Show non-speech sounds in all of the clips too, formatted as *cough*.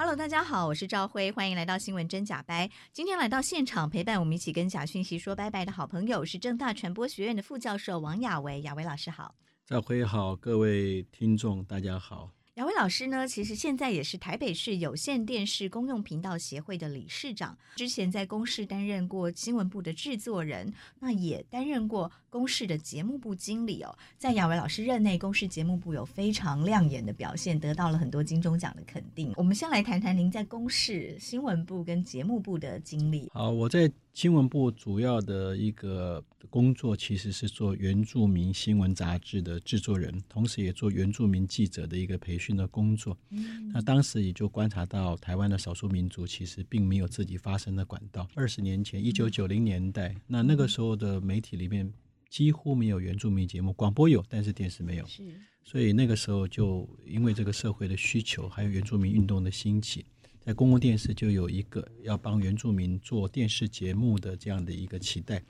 Hello，大家好，我是赵辉，欢迎来到新闻真假掰。今天来到现场陪伴我们一起跟假讯息说拜拜的好朋友是正大传播学院的副教授王雅维，雅维老师好。赵辉好，各位听众大家好。雅维老师呢，其实现在也是台北市有线电视公用频道协会的理事长，之前在公视担任过新闻部的制作人，那也担任过。公视的节目部经理哦，在雅维老师任内，公视节目部有非常亮眼的表现，得到了很多金钟奖的肯定。我们先来谈谈您在公视新闻部跟节目部的经历。好，我在新闻部主要的一个工作其实是做原住民新闻杂志的制作人，同时也做原住民记者的一个培训的工作。嗯，那当时也就观察到台湾的少数民族其实并没有自己发声的管道。二十年前，一九九零年代，嗯，那那个时候的媒体里面。几乎没有原住民节目，广播有，但是电视没有。是，所以那个时候就因为这个社会的需求，还有原住民运动的兴起，在公共电视就有一个要帮原住民做电视节目的这样的一个期待。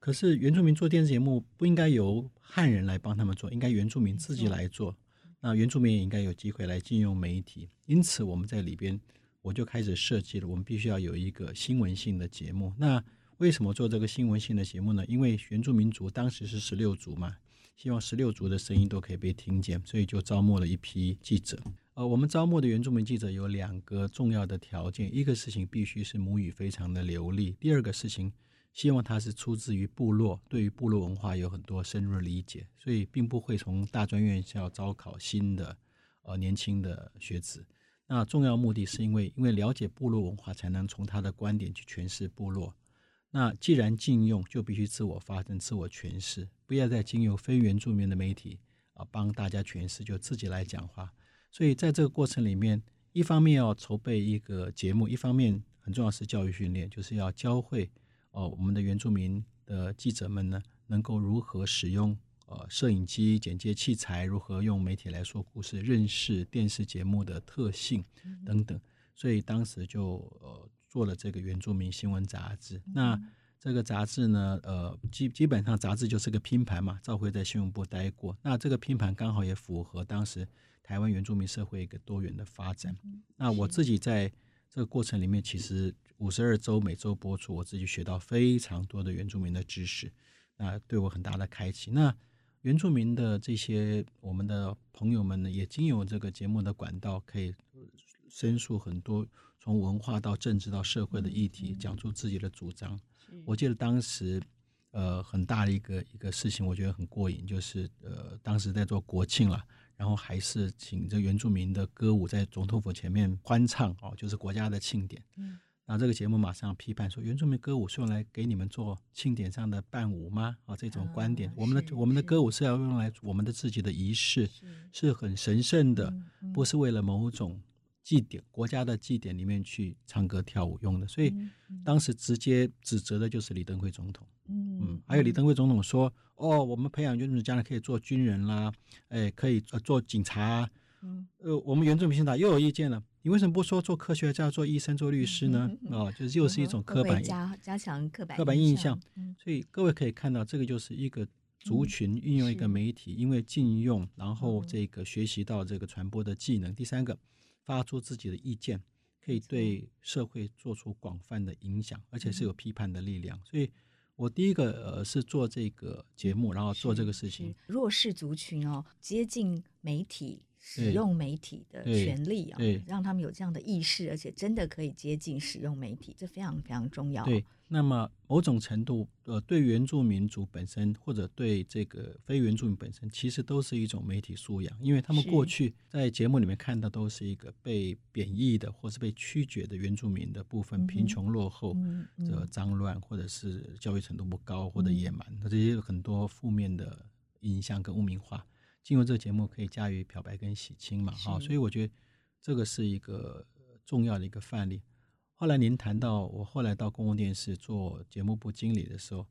可是原住民做电视节目不应该由汉人来帮他们做，应该原住民自己来做。那原住民也应该有机会来进用媒体。因此我们在里边，我就开始设计了，我们必须要有一个新闻性的节目。那为什么做这个新闻性的节目呢？因为原住民族当时是十六族嘛，希望十六族的声音都可以被听见，所以就招募了一批记者。呃，我们招募的原住民记者有两个重要的条件：一个事情必须是母语非常的流利；第二个事情，希望他是出自于部落，对于部落文化有很多深入的理解，所以并不会从大专院校招考新的呃年轻的学子。那重要目的是因为，因为了解部落文化，才能从他的观点去诠释部落。那既然禁用，就必须自我发声、自我诠释，不要再经由非原住民的媒体啊帮大家诠释，就自己来讲话。所以在这个过程里面，一方面要筹备一个节目，一方面很重要是教育训练，就是要教会哦我们的原住民的记者们呢，能够如何使用呃摄影机、剪接器材，如何用媒体来说故事，认识电视节目的特性等等。所以当时就呃。做了这个原住民新闻杂志，那这个杂志呢，呃，基基本上杂志就是个拼盘嘛。赵辉在新闻部待过，那这个拼盘刚好也符合当时台湾原住民社会一个多元的发展。那我自己在这个过程里面，其实五十二周每周播出，我自己学到非常多的原住民的知识，那对我很大的开启。那原住民的这些我们的朋友们呢，也经由这个节目的管道，可以申诉很多。从文化到政治到社会的议题，讲出自己的主张。我记得当时，呃，很大的一个一个事情，我觉得很过瘾，就是呃，当时在做国庆了，然后还是请这原住民的歌舞在总统府前面欢唱哦，就是国家的庆典。嗯，那这个节目马上批判说，原住民歌舞是用来给你们做庆典上的伴舞吗？啊，这种观点，我们的我们的歌舞是要用来我们的自己的仪式，是很神圣的，不是为了某种。祭典，国家的祭典里面去唱歌跳舞用的，所以当时直接指责的就是李登辉总统。嗯，嗯，还有李登辉总统说：“哦，我们培养原住民将来可以做军人啦，哎，可以做警察。”嗯，呃，我们原住民现在又有意见了，你为什么不说做科学家、做医生、做律师呢？哦，就是又是一种刻板加加强刻板刻板印象。所以各位可以看到，这个就是一个族群运用一个媒体，因为禁用，然后这个学习到这个传播的技能。第三个，发出自己的意见，可以对社会做出广泛的影响，而且是有批判的力量。所以我第一个呃是做这个节目，然后做这个事情。弱势族群哦，接近媒体。使用媒体的权利啊，让他们有这样的意识，而且真的可以接近使用媒体，这非常非常重要。对，那么某种程度，呃，对原住民族本身，或者对这个非原住民本身，其实都是一种媒体素养，因为他们过去在节目里面看到都是一个被贬义的，或是被曲解的原住民的部分，贫穷落后、这个脏乱，或者是教育程度不高或者野蛮，那这些很多负面的影响跟污名化。进入这个节目可以驾驭漂白跟洗清嘛？哈，所以我觉得这个是一个重要的一个范例。后来您谈到我后来到公共电视做节目部经理的时候，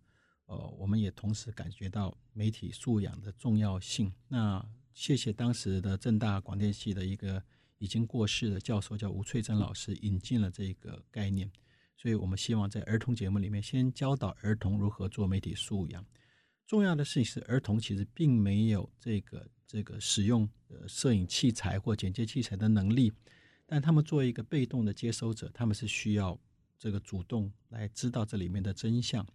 呃，我们也同时感觉到媒体素养的重要性。那谢谢当时的正大广电系的一个已经过世的教授叫吴翠珍老师引进了这个概念，所以我们希望在儿童节目里面先教导儿童如何做媒体素养。重要的事情是，儿童其实并没有这个这个使用呃摄影器材或剪接器材的能力，但他们作为一个被动的接收者，他们是需要这个主动来知道这里面的真相。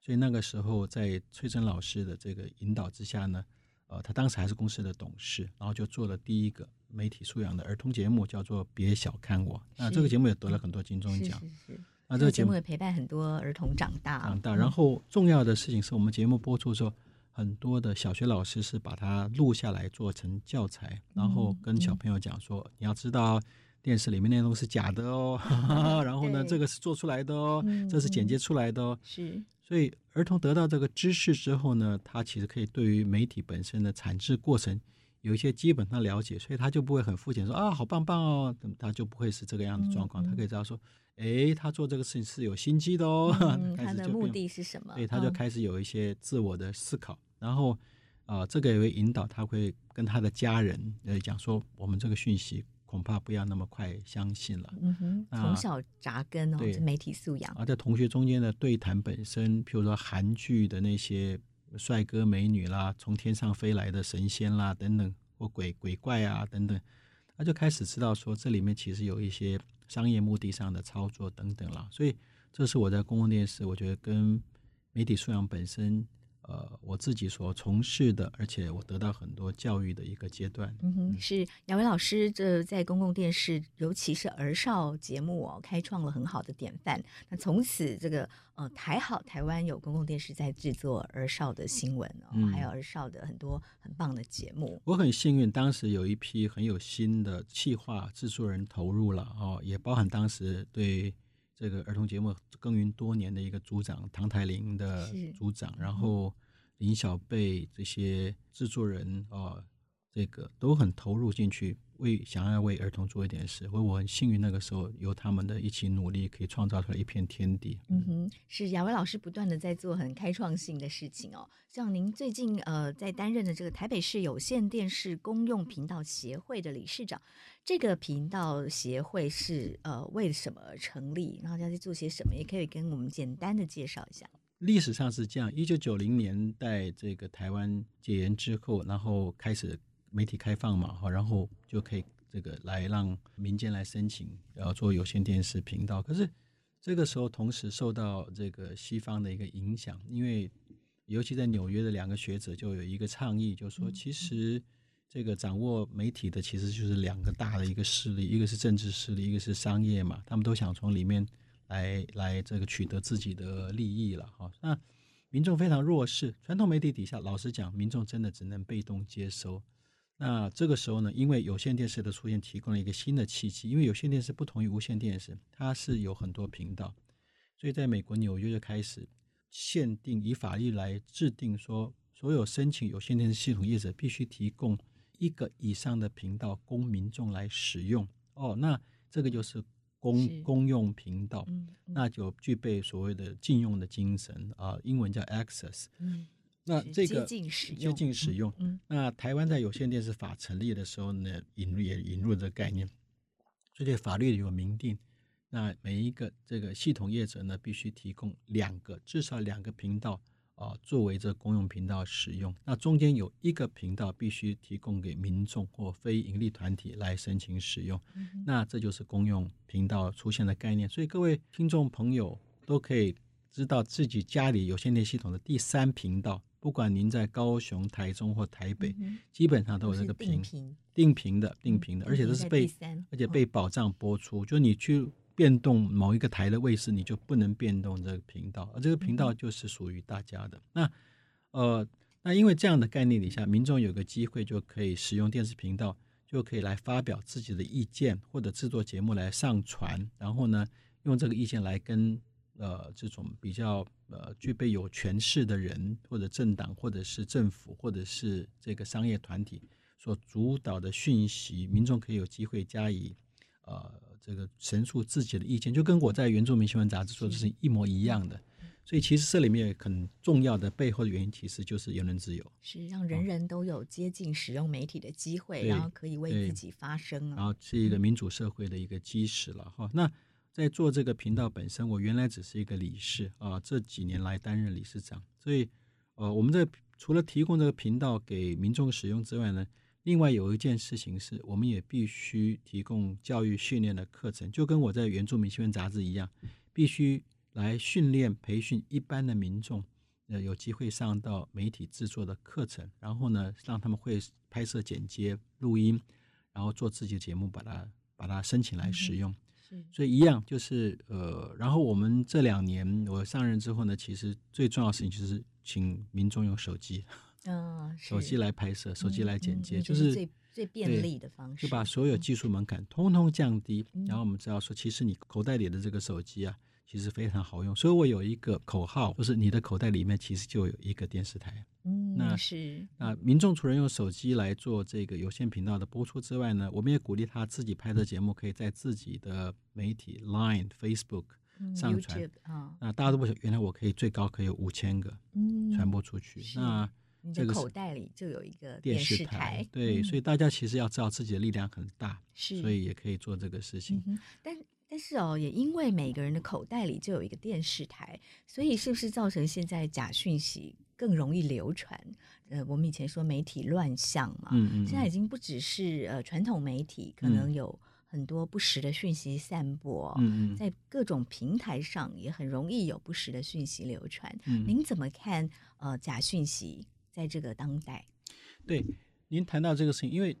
所以那个时候，在崔真老师的这个引导之下呢，呃，他当时还是公司的董事，然后就做了第一个媒体素养的儿童节目，叫做《别小看我》。那这个节目也得了很多金钟奖。是是是啊，这个节目也陪伴很多儿童长大。长大，然后重要的事情是我们节目播出的时候，很多的小学老师是把它录下来做成教材，然后跟小朋友讲说：“你要知道，电视里面内容是假的哦。*laughs* 然后呢，这个是做出来的哦，这是剪接出来的哦。”是。所以儿童得到这个知识之后呢，他其实可以对于媒体本身的产制过程有一些基本的了解，所以他就不会很肤浅说啊，好棒棒哦，他就不会是这个样的状况，他可以知道说。哎，他做这个事情是有心机的哦。嗯、*laughs* 他的目的是什么？对，他就开始有一些自我的思考，嗯、然后啊、呃，这个也会引导他会跟他的家人呃讲说，我们这个讯息恐怕不要那么快相信了。嗯哼，从小扎根哦，这媒体素养。而在同学中间的对谈本身，譬如说韩剧的那些帅哥美女啦，从天上飞来的神仙啦等等，或鬼鬼怪啊等等，他就开始知道说，这里面其实有一些。商业目的上的操作等等啦，所以这是我在公共电视，我觉得跟媒体素养本身，呃，我自己所从事的，而且我得到很多教育的一个阶段。嗯哼，是雅维老师这在公共电视，尤其是儿少节目哦，开创了很好的典范。那从此这个呃，台好台湾有公共电视在制作儿少的新闻哦，嗯、还有儿少的很多很棒的节目。我很幸运，当时有一批很有心的企划制作人投入了哦，也包含当时对。这个儿童节目耕耘多年的一个组长唐台林的组长，然后林小贝这些制作人啊、呃，这个都很投入进去，为想要为儿童做一点事。所以我很幸运，那个时候有他们的一起努力，可以创造出来一片天地。嗯哼，是雅威老师不断的在做很开创性的事情哦。像您最近呃在担任的这个台北市有线电视公用频道协会的理事长。这个频道协会是呃为什么成立？然后要去做些什么？也可以跟我们简单的介绍一下。历史上是这样：一九九零年代这个台湾解严之后，然后开始媒体开放嘛，哈，然后就可以这个来让民间来申请，然后做有线电视频道。可是这个时候同时受到这个西方的一个影响，因为尤其在纽约的两个学者就有一个倡议，就说其实。这个掌握媒体的其实就是两个大的一个势力，一个是政治势力，一个是商业嘛，他们都想从里面来来这个取得自己的利益了哈。那民众非常弱势，传统媒体底下，老实讲，民众真的只能被动接收。那这个时候呢，因为有线电视的出现，提供了一个新的契机，因为有线电视不同于无线电视，它是有很多频道，所以在美国纽约就开始限定，以法律来制定说，所有申请有线电视系统业者必须提供。一个以上的频道供民众来使用哦，那这个就是公是公用频道，嗯嗯、那就具备所谓的禁用的精神啊，英文叫 access。嗯，那这个接近使用，接近使用。那台湾在有线电视法成立的时候呢，引入也引入这个概念。所以这法律有明定，那每一个这个系统业者呢，必须提供两个至少两个频道啊、呃，作为这公用频道使用。那中间有一个频道必须提供给民众或非营利团体来申请使用。嗯、那这就是公用频道出现的概念。所以各位听众朋友都可以知道自己家里有线电系统的第三频道。不管您在高雄、台中或台北，嗯、基本上都有这个频定频的、定频的，而且都是被而且被保障播出。哦、就你去变动某一个台的卫视，你就不能变动这个频道，而这个频道就是属于大家的。嗯、那呃，那因为这样的概念底下，民众有个机会就可以使用电视频道，就可以来发表自己的意见，或者制作节目来上传，然后呢，用这个意见来跟。呃，这种比较呃具备有权势的人，或者政党，或者是政府，或者是这个商业团体所主导的讯息，民众可以有机会加以呃这个陈述自己的意见，就跟我在原住民新闻杂志说的是一模一样的。所以其实这里面很重要的背后的原因，其实就是言论自由，是让人人都有接近使用媒体的机会，然后可以为自己发声，然后是一个民主社会的一个基石了哈。那在做这个频道本身，我原来只是一个理事啊，这几年来担任理事长。所以，呃，我们在除了提供这个频道给民众使用之外呢，另外有一件事情是，我们也必须提供教育训练的课程，就跟我在原住民新闻杂志一样，必须来训练培训一般的民众，呃，有机会上到媒体制作的课程，然后呢，让他们会拍摄、剪接、录音，然后做自己的节目，把它把它申请来使用。嗯所以一样就是呃，然后我们这两年我上任之后呢，其实最重要的事情就是请民众用手机，*laughs* 嗯，手机来拍摄，手机来剪接，嗯嗯、就是最最便利的方式，就把所有技术门槛通通降低。嗯、然后我们知道说，其实你口袋里的这个手机啊。其实非常好用，所以我有一个口号，就是你的口袋里面其实就有一个电视台。嗯，那是那民众除了用手机来做这个有线频道的播出之外呢，我们也鼓励他自己拍的节目可以在自己的媒体 Line、Facebook 上传。啊，那大家都不晓得，原来我可以最高可以有五千个传播出去。那这个口袋里就有一个电视台。对，所以大家其实要知道自己的力量很大，是，所以也可以做这个事情。但但是哦，也因为每个人的口袋里就有一个电视台，所以是不是造成现在假讯息更容易流传？呃，我们以前说媒体乱象嘛，嗯嗯，现在已经不只是呃传统媒体，可能有很多不实的讯息散播，嗯嗯，在各种平台上也很容易有不实的讯息流传。嗯，您怎么看呃假讯息在这个当代？对，您谈到这个事情，因为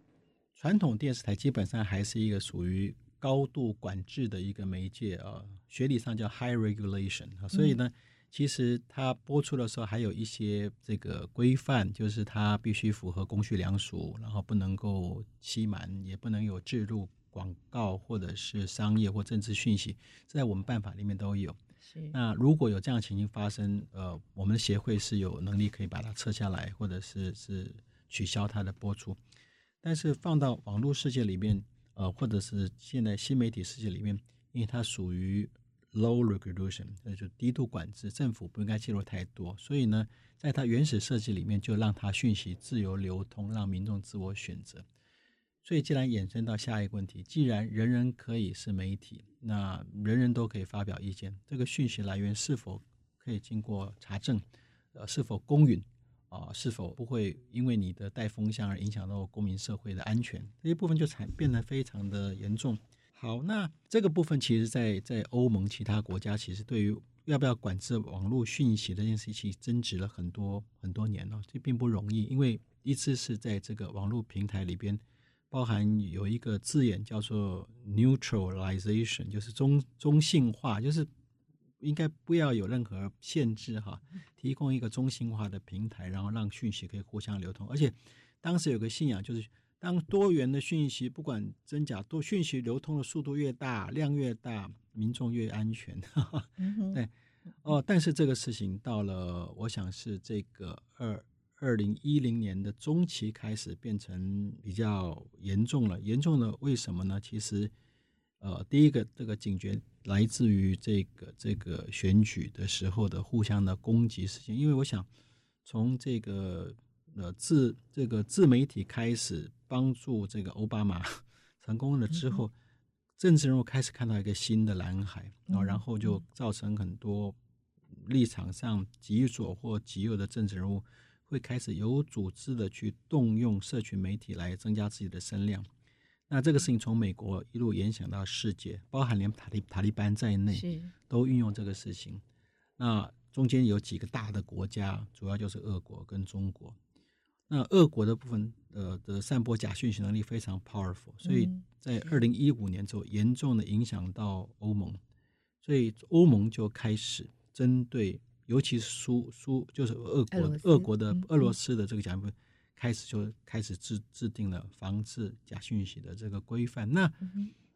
传统电视台基本上还是一个属于。高度管制的一个媒介啊，学理上叫 high regulation 啊，所以呢，其实它播出的时候还有一些这个规范，就是它必须符合公序良俗，然后不能够欺瞒，也不能有置入广告或者是商业或政治讯息，这在我们办法里面都有。是。那如果有这样的情形发生，呃，我们协会是有能力可以把它撤下来，或者是是取消它的播出。但是放到网络世界里面。呃，或者是现在新媒体世界里面，因为它属于 low regulation，那就低度管制，政府不应该介入太多，所以呢，在它原始设计里面，就让它讯息自由流通，让民众自我选择。所以，既然衍生到下一个问题，既然人人可以是媒体，那人人都可以发表意见，这个讯息来源是否可以经过查证？呃，是否公允？啊，是否不会因为你的带风向而影响到公民社会的安全？这一部分就产变得非常的严重。好，那这个部分其实在，在在欧盟其他国家，其实对于要不要管制网络讯息这件事情，争执了很多很多年了。这并不容易，因为一次是在这个网络平台里边，包含有一个字眼叫做 neutralization，就是中中性化，就是。应该不要有任何限制哈，提供一个中性化的平台，然后让讯息可以互相流通。而且当时有个信仰，就是当多元的讯息不管真假，多讯息流通的速度越大，量越大，民众越安全。嗯、哼对，哦，但是这个事情到了，我想是这个二二零一零年的中期开始变成比较严重了。严重了，为什么呢？其实。呃，第一个这个警觉来自于这个这个选举的时候的互相的攻击事件，因为我想从这个呃自这个自媒体开始帮助这个奥巴马 *laughs* 成功了之后，政治人物开始看到一个新的蓝海，然后就造成很多立场上极左或极右的政治人物会开始有组织的去动用社群媒体来增加自己的声量。那这个事情从美国一路影响到世界，包含连塔利塔利班在内，都运用这个事情。那中间有几个大的国家，主要就是俄国跟中国。那俄国的部分，呃的散播假讯息能力非常 powerful，所以在二零一五年之后严重的影响到欧盟，所以欧盟就开始针对，尤其是苏苏就是俄国俄国的俄罗斯的这个假讯息，开始就开始制制定了防治假讯息的这个规范。那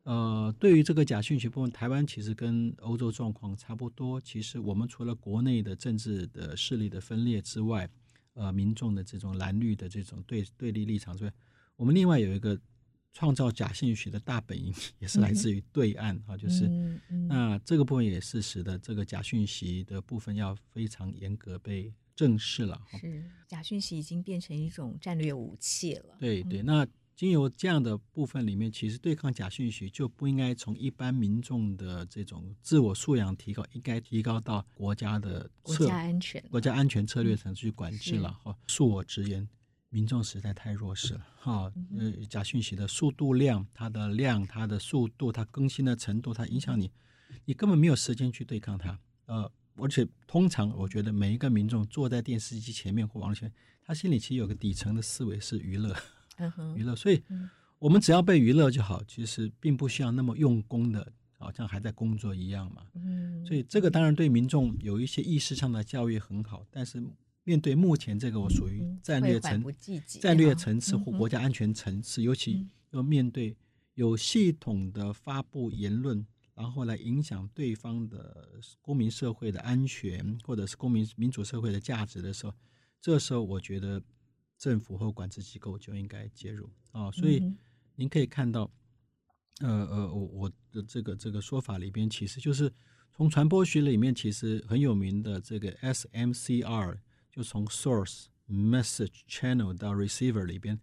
呃，对于这个假讯息部分，台湾其实跟欧洲状况差不多。其实我们除了国内的政治的势力的分裂之外，呃，民众的这种蓝绿的这种对对立立场之外，我们另外有一个创造假信息的大本营，也是来自于对岸啊，就是那这个部分也是使得这个假讯息的部分要非常严格被正视了。是，假讯息已经变成一种战略武器了。对对，那。经由这样的部分里面，其实对抗假讯息就不应该从一般民众的这种自我素养提高，应该提高到国家的国家安全、国家安全策略层去管制了。哈，恕我直言，民众实在太弱势了。哈，呃，假讯息的速度量、它的量、它的速度、它更新的程度、它影响你，你根本没有时间去对抗它。呃，而且通常我觉得每一个民众坐在电视机前面或网络前，他心里其实有个底层的思维是娱乐。娱乐，所以我们只要被娱乐就好，其实并不需要那么用功的，好像还在工作一样嘛。嗯。所以这个当然对民众有一些意识上的教育很好，但是面对目前这个我属于战略层、战略层次或国家安全层次，尤其要面对有系统的发布言论，然后来影响对方的公民社会的安全，或者是公民民主社会的价值的时候，这时候我觉得。政府或管制机构就应该介入啊，所以您可以看到，呃呃，我我的这个这个说法里边，其实就是从传播学里面其实很有名的这个 SMCR，就从 source、message、channel 到 receiver 里边，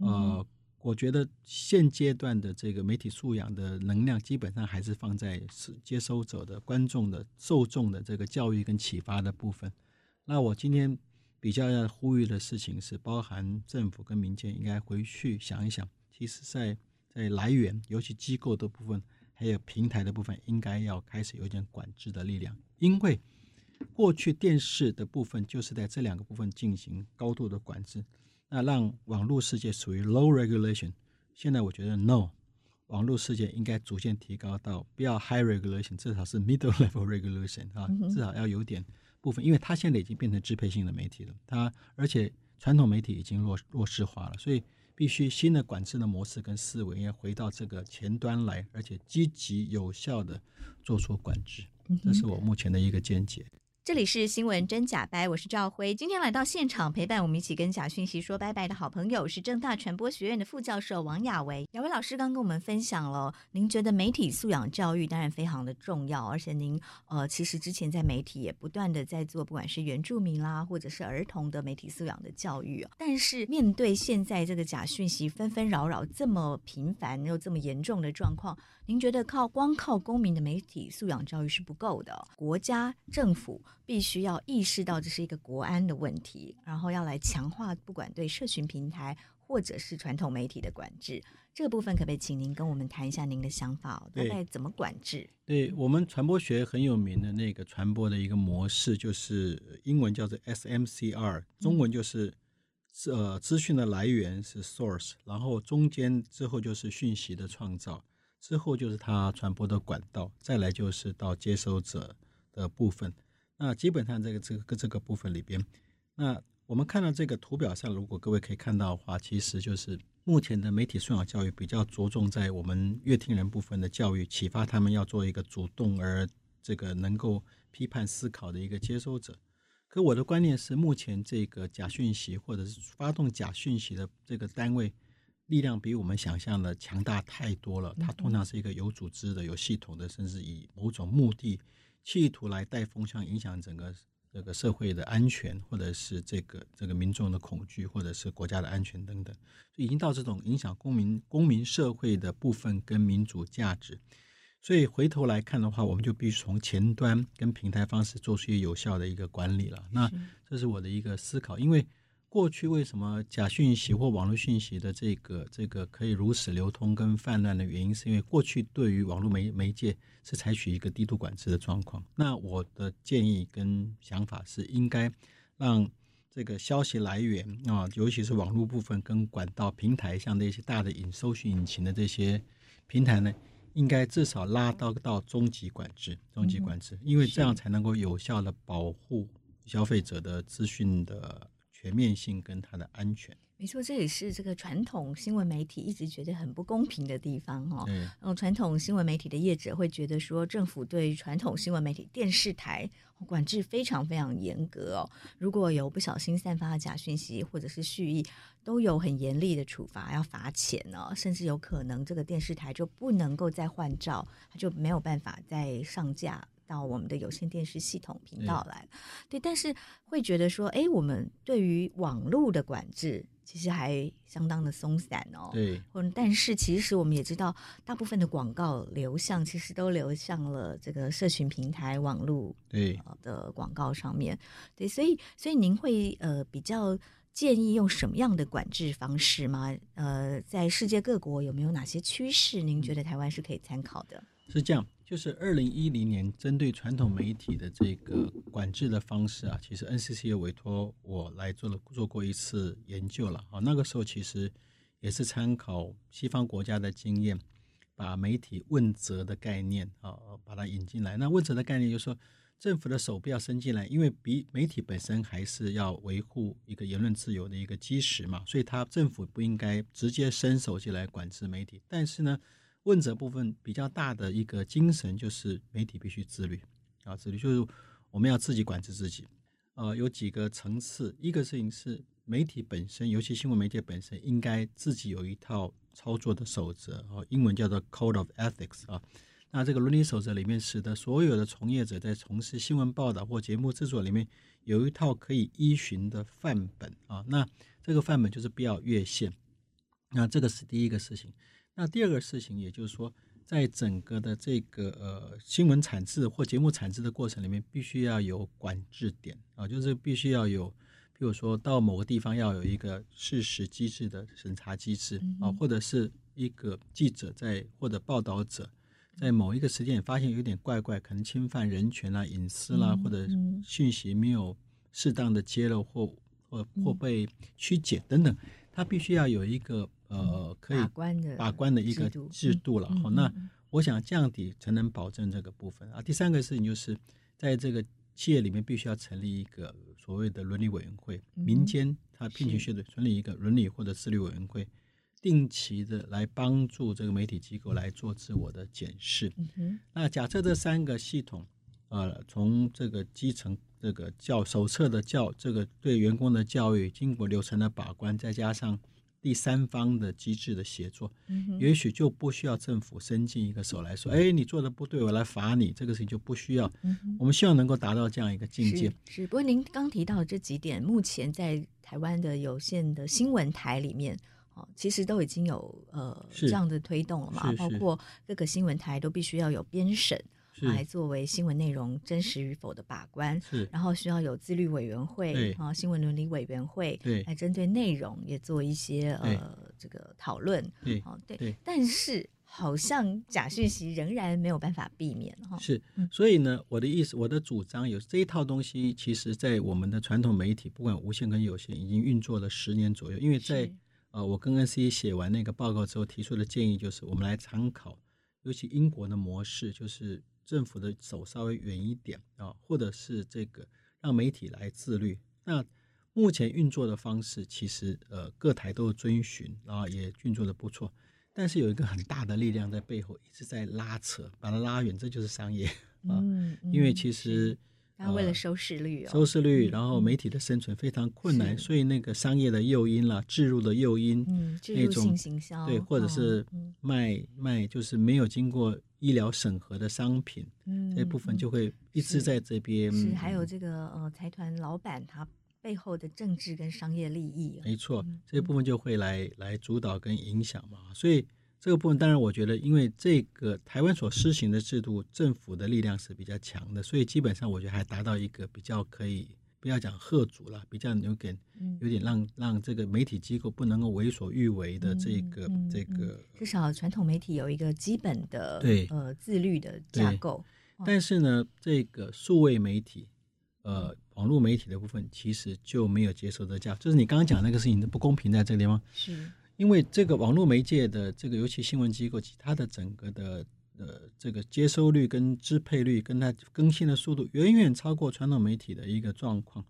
呃，我觉得现阶段的这个媒体素养的能量，基本上还是放在是接收者的、观众的、受众的这个教育跟启发的部分。那我今天。比较要呼吁的事情是，包含政府跟民间应该回去想一想，其实在在来源，尤其机构的部分，还有平台的部分，应该要开始有点管制的力量。因为过去电视的部分就是在这两个部分进行高度的管制，那让网络世界属于 low regulation。现在我觉得 no，网络世界应该逐渐提高到不要 high regulation，至少是 middle *laughs* level regulation 啊，至少要有点。部分，因为它现在已经变成支配性的媒体了，它而且传统媒体已经弱弱势化了，所以必须新的管制的模式跟思维要回到这个前端来，而且积极有效的做出管制，这是我目前的一个见解。这里是新闻真假掰，我是赵辉。今天来到现场陪伴我们一起跟假讯息说拜拜的好朋友是正大传播学院的副教授王雅维。雅维老师刚跟我们分享了，您觉得媒体素养教育当然非常的重要，而且您呃其实之前在媒体也不断的在做，不管是原住民啦，或者是儿童的媒体素养的教育。但是面对现在这个假讯息纷纷扰扰这么频繁又这么严重的状况，您觉得靠光靠公民的媒体素养教育是不够的，国家政府。必须要意识到这是一个国安的问题，然后要来强化不管对社群平台或者是传统媒体的管制。这个部分可不可以请您跟我们谈一下您的想法？大概怎么管制？对，对我们传播学很有名的那个传播的一个模式，就是英文叫做 SMCR，中文就是呃资讯的来源是 source，然后中间之后就是讯息的创造，之后就是它传播的管道，再来就是到接收者的部分。那基本上这个这个这个部分里边，那我们看到这个图表上，如果各位可以看到的话，其实就是目前的媒体素养教育比较着重在我们乐听人部分的教育，启发他们要做一个主动而这个能够批判思考的一个接收者。可我的观念是，目前这个假讯息或者是发动假讯息的这个单位力量比我们想象的强大太多了。它通常是一个有组织的、有系统的，甚至以某种目的。企图来带风向，影响整个这个社会的安全，或者是这个这个民众的恐惧，或者是国家的安全等等，就已经到这种影响公民公民社会的部分跟民主价值。所以回头来看的话，我们就必须从前端跟平台方式做出有效的一个管理了。那这是我的一个思考，因为。过去为什么假讯息或网络讯息的这个这个可以如此流通跟泛滥的原因，是因为过去对于网络媒媒介是采取一个低度管制的状况。那我的建议跟想法是，应该让这个消息来源啊，尤其是网络部分跟管道平台，像那些大的引搜寻引擎的这些平台呢，应该至少拉到到终极管制，终极管制，因为这样才能够有效的保护消费者的资讯的。全面性跟它的安全，没错，这也是这个传统新闻媒体一直觉得很不公平的地方哦。嗯，传统新闻媒体的业者会觉得说，政府对传统新闻媒体电视台管制非常非常严格哦。如果有不小心散发假讯息或者是蓄意，都有很严厉的处罚，要罚钱哦，甚至有可能这个电视台就不能够再换照，它就没有办法再上架。到我们的有线电视系统频道来，对，但是会觉得说，哎，我们对于网络的管制其实还相当的松散哦。对，但是其实我们也知道，大部分的广告流向其实都流向了这个社群平台网络对的广告上面。对，所以所以您会呃比较建议用什么样的管制方式吗？呃，在世界各国有没有哪些趋势？您觉得台湾是可以参考的？是这样。就是二零一零年针对传统媒体的这个管制的方式啊，其实 NCC 有委托我来做了做过一次研究了啊。那个时候其实也是参考西方国家的经验，把媒体问责的概念啊把它引进来。那问责的概念就是说，政府的手不要伸进来，因为比媒体本身还是要维护一个言论自由的一个基石嘛，所以他政府不应该直接伸手进来管制媒体。但是呢，问责部分比较大的一个精神就是媒体必须自律啊，自律就是我们要自己管制自己。呃，有几个层次，一个事情是媒体本身，尤其新闻媒体本身，应该自己有一套操作的守则啊，英文叫做 Code of Ethics 啊。那这个伦理守则里面，使得所有的从业者在从事新闻报道或节目制作里面有一套可以依循的范本啊。那这个范本就是不要越线。那这个是第一个事情。那第二个事情，也就是说，在整个的这个呃新闻产制或节目产制的过程里面，必须要有管制点。啊，就是必须要有，比如说到某个地方要有一个事实机制的审查机制啊，或者是一个记者在或者报道者在某一个时间点发现有点怪怪，可能侵犯人权啦、隐私啦，或者讯息没有适当的揭露或或或被曲解等等，他必须要有一个。呃，可以把关的把关的一个制度了。好，那我想这样子才能保证这个部分啊。第三个事情就是，在这个企业里面必须要成立一个所谓的伦理委员会，民间他聘请学者成立一个伦理或者自律委员会，定期的来帮助这个媒体机构来做自我的检视。那假设这三个系统，呃，从这个基层这个教手册的教，这个对员工的教育，经过流程的把关，再加上。第三方的机制的协作，也许就不需要政府伸进一个手来说：“哎，你做的不对，我来罚你。”这个事情就不需要。我们希望能够达到这样一个境界。是，是，不过您刚提到的这几点，目前在台湾的有限的新闻台里面，哦，其实都已经有呃这样的推动了嘛。包括各个新闻台都必须要有编审。来作为新闻内容真实与否的把关，是，然后需要有自律委员会啊，新闻伦理委员会，对，来针对内容也做一些呃这个讨论，对，对，对，但是好像假讯息仍然没有办法避免哈。是，所以呢，我的意思，我的主张有这一套东西，其实在我们的传统媒体，不管无线跟有线，已经运作了十年左右。因为在呃，我跟 NCC 写完那个报告之后，提出的建议就是，我们来参考，尤其英国的模式，就是。政府的手稍微远一点啊，或者是这个让媒体来自律。那目前运作的方式，其实呃各台都遵循，啊也运作的不错。但是有一个很大的力量在背后一直在拉扯，把它拉远，这就是商业 *laughs* 啊。因为其实他为了收视率、哦，收视率，然后媒体的生存非常困难，所以那个商业的诱因啦，置入的诱因，嗯，置入性行销，对，或者是卖、哦、卖就是没有经过医疗审核的商品，嗯，这部分就会一直在这边。是，是还有这个呃财团老板他背后的政治跟商业利益，没错，嗯、这部分就会来来主导跟影响嘛，所以。这个部分当然，我觉得，因为这个台湾所施行的制度，政府的力量是比较强的，所以基本上我觉得还达到一个比较可以不要讲吓阻了，比较有点有点让让这个媒体机构不能够为所欲为的这个、嗯嗯、这个。至少传统媒体有一个基本的对呃自律的架构。但是呢，这个数位媒体呃网络媒体的部分，其实就没有接受这架，就是你刚刚讲那个事情的不公平在这个地方。是。因为这个网络媒介的这个，尤其新闻机构，其他的整个的呃这个接收率跟支配率，跟它更新的速度远远超过传统媒体的一个状况，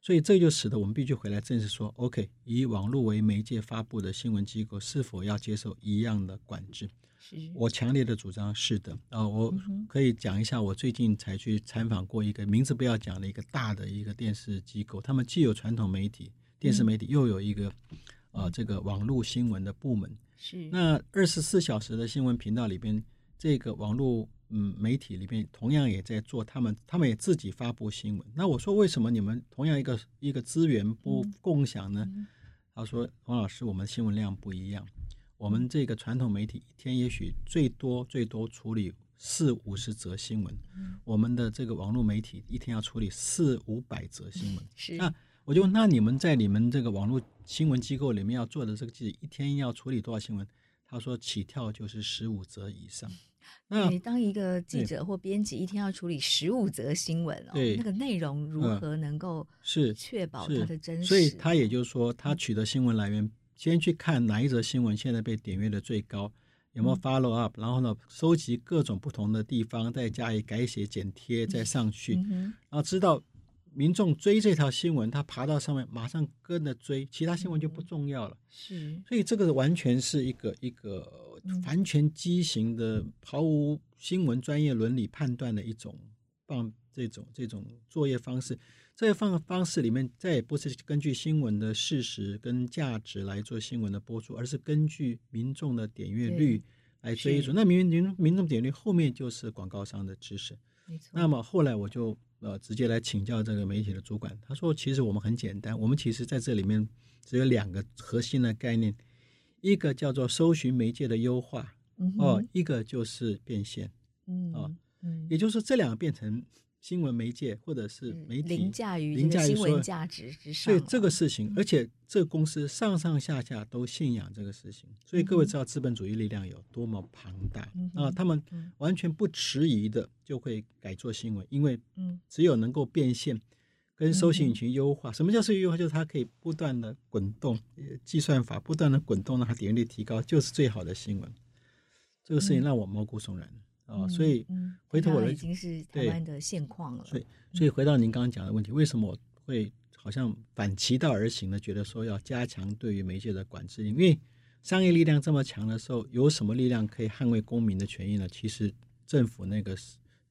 所以这就使得我们必须回来正视说，OK，以网络为媒介发布的新闻机构是否要接受一样的管制？是我强烈的主张是的啊，我可以讲一下，我最近才去参访过一个名字不要讲的一个大的一个电视机构，他们既有传统媒体电视媒体，又有一个。啊，这个网络新闻的部门是那二十四小时的新闻频道里边，这个网络嗯媒体里边同样也在做，他们他们也自己发布新闻。那我说为什么你们同样一个一个资源不共享呢？嗯、他说王老师，我们新闻量不一样，我们这个传统媒体一天也许最多最多处理四五十则新闻，嗯、我们的这个网络媒体一天要处理四五百则新闻。是那我就问，那你们在你们这个网络新闻机构里面要做的这个记者一天要处理多少新闻？他说起跳就是十五则以上。*laughs* 那你当一个记者或编辑一天要处理十五则新闻哦，那个内容如何能够是确保它的真实？所以他也就是说，他取得新闻来源，先去看哪一则新闻现在被点阅的最高，有没有 follow up，、嗯、然后呢，收集各种不同的地方，再加以改写、剪贴，再上去，嗯、然后知道。民众追这条新闻，他爬到上面，马上跟着追，其他新闻就不重要了。是，所以这个完全是一个一个完全畸形的、毫无新闻专业伦理判断的一种放这种这种作业方式。这个方方式里面，再也不是根据新闻的事实跟价值来做新闻的播出，而是根据民众的点阅率来追逐。那民民民众点阅率后面就是广告商的知识。没错。那么后来我就。呃，直接来请教这个媒体的主管，他说：“其实我们很简单，我们其实在这里面只有两个核心的概念，一个叫做搜寻媒介的优化，嗯、哦，一个就是变现，嗯，哦，嗯，也就是这两个变成。”新闻媒介或者是媒体凌驾于凌驾于新闻价值之上，所以这个事情，而且这个公司上上下下都信仰这个事情，所以各位知道资本主义力量有多么庞大啊！他们完全不迟疑的就会改做新闻，因为只有能够变现跟搜寻引擎优化。什么叫搜寻优化？就是它可以不断的滚动，计算法不断的滚动，让它点击率提高，就是最好的新闻。这个事情让我毛骨悚然。啊、哦，所以回头我已经是台湾的现况了。所以，所以回到您刚刚讲的问题，为什么我会好像反其道而行呢觉得说要加强对于媒介的管制？因为商业力量这么强的时候，有什么力量可以捍卫公民的权益呢？其实政府那个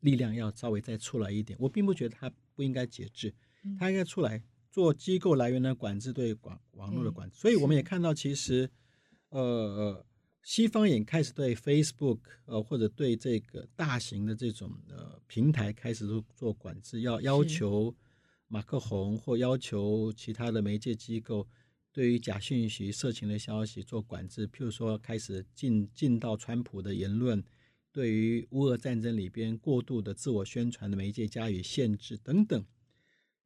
力量要稍微再出来一点。我并不觉得它不应该节制，它应该出来做机构来源的管制，对广网络的管制。所以我们也看到，其实，呃呃。西方也开始对 Facebook 呃或者对这个大型的这种呃平台开始做做管制，要要求马克宏或要求其他的媒介机构对于假讯息、色情的消息做管制，譬如说开始进进到川普的言论，对于乌俄战争里边过度的自我宣传的媒介加以限制等等。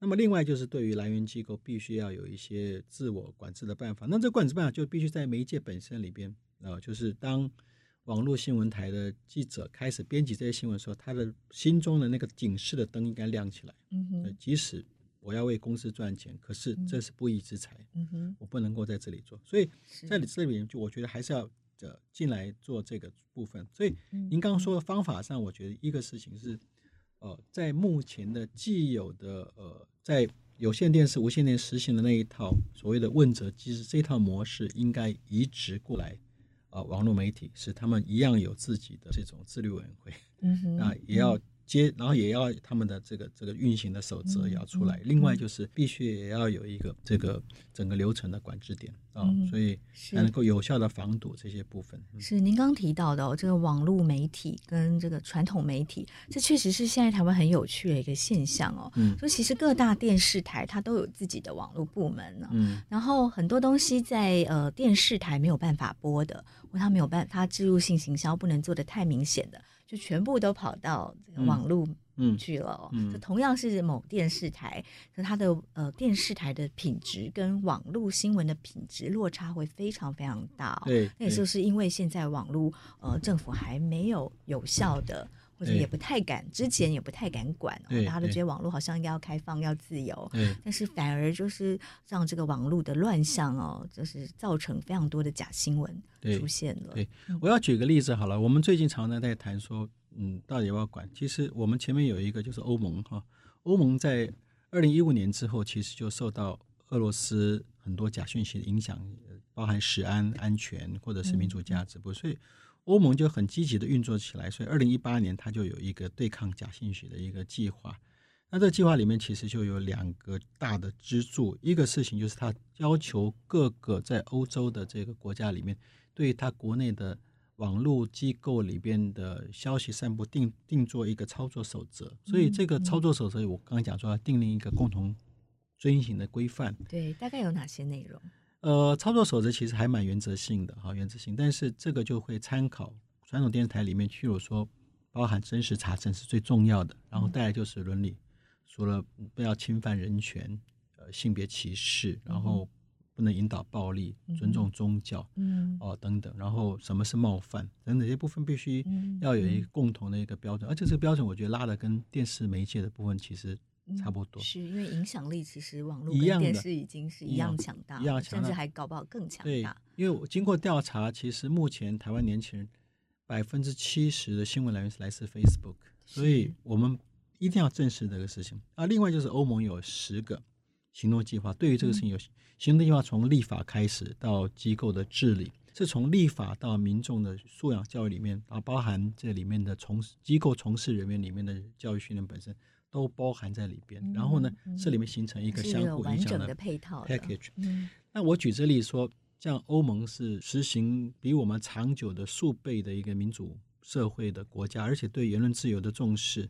那么另外就是对于来源机构必须要有一些自我管制的办法，那这管制办法就必须在媒介本身里边。啊，就是当网络新闻台的记者开始编辑这些新闻的时候，他的心中的那个警示的灯应该亮起来。嗯哼，即使我要为公司赚钱，可是这是不义之财。嗯哼，我不能够在这里做。所以在你这里就我觉得还是要呃进来做这个部分。所以您刚刚说的方法上，我觉得一个事情是，呃，在目前的既有的呃在有线电视、无线电视实行的那一套所谓的问责机制，这套模式应该移植过来。啊，网络媒体是他们一样有自己的这种自律委员会，嗯哼，啊，也要接，然后也要他们的这个这个运行的守则也要出来。嗯、另外就是必须也要有一个这个整个流程的管制点啊、嗯哦，所以才能够有效的防堵这些部分。是您刚提到的、哦、这个网络媒体跟这个传统媒体，这确实是现在台湾很有趣的一个现象哦。嗯，所以其实各大电视台它都有自己的网络部门呢。嗯，然后很多东西在呃电视台没有办法播的，或它没有办法，它置入性行销不能做的太明显的。就全部都跑到这个网络去了。嗯，嗯，同样是某电视台，可它的呃电视台的品质跟网络新闻的品质落差会非常非常大。对，那也就是因为现在网络呃政府还没有有效的。或者也不太敢，之前也不太敢管，哦，大家都觉得网络好像应该要开放，要自由，但是反而就是让这个网络的乱象哦，就是造成非常多的假新闻出现了。对，对，我要举个例子好了，我们最近常常在谈说，嗯，到底要不要管？其实我们前面有一个就是欧盟哈，欧盟在二零一五年之后，其实就受到俄罗斯很多假讯息的影响，包含食安、安全或者是民主价值不，所以。欧盟就很积极的运作起来，所以二零一八年它就有一个对抗假信息的一个计划。那这计划里面其实就有两个大的支柱，一个事情就是它要求各个在欧洲的这个国家里面，对它国内的网络机构里边的消息散布定定做一个操作守则。所以这个操作守则，我刚刚讲说要订立一个共同遵循的规范。对，大概有哪些内容？呃，操作守则其实还蛮原则性的哈，原则性，但是这个就会参考传统电视台里面，譬如说，包含真实查证是最重要的，然后再来就是伦理，除了不要侵犯人权，呃，性别歧视，然后不能引导暴力，尊重宗教，嗯，哦等等，然后什么是冒犯等等这些部分必须要有一个共同的一个标准，而且这个标准我觉得拉的跟电视媒介的部分其实。差不多，是因为影响力其实网络跟电视已经是一样强大，一样强大甚至还搞不好更强大。对，因为我经过调查，其实目前台湾年轻人百分之七十的新闻来源是来自 Facebook，所以我们一定要正视这个事情。啊，另外就是欧盟有十个行动计划，对于这个事情有行动计划，从立法开始到机构的治理，是从立法到民众的素养教育里面，啊，包含这里面的从机构从事人员里面的教育训练本身。都包含在里边，然后呢，这里面形成一个相互影响的配套 package。那我举这例说，像欧盟是实行比我们长久的数倍的一个民主社会的国家，而且对言论自由的重视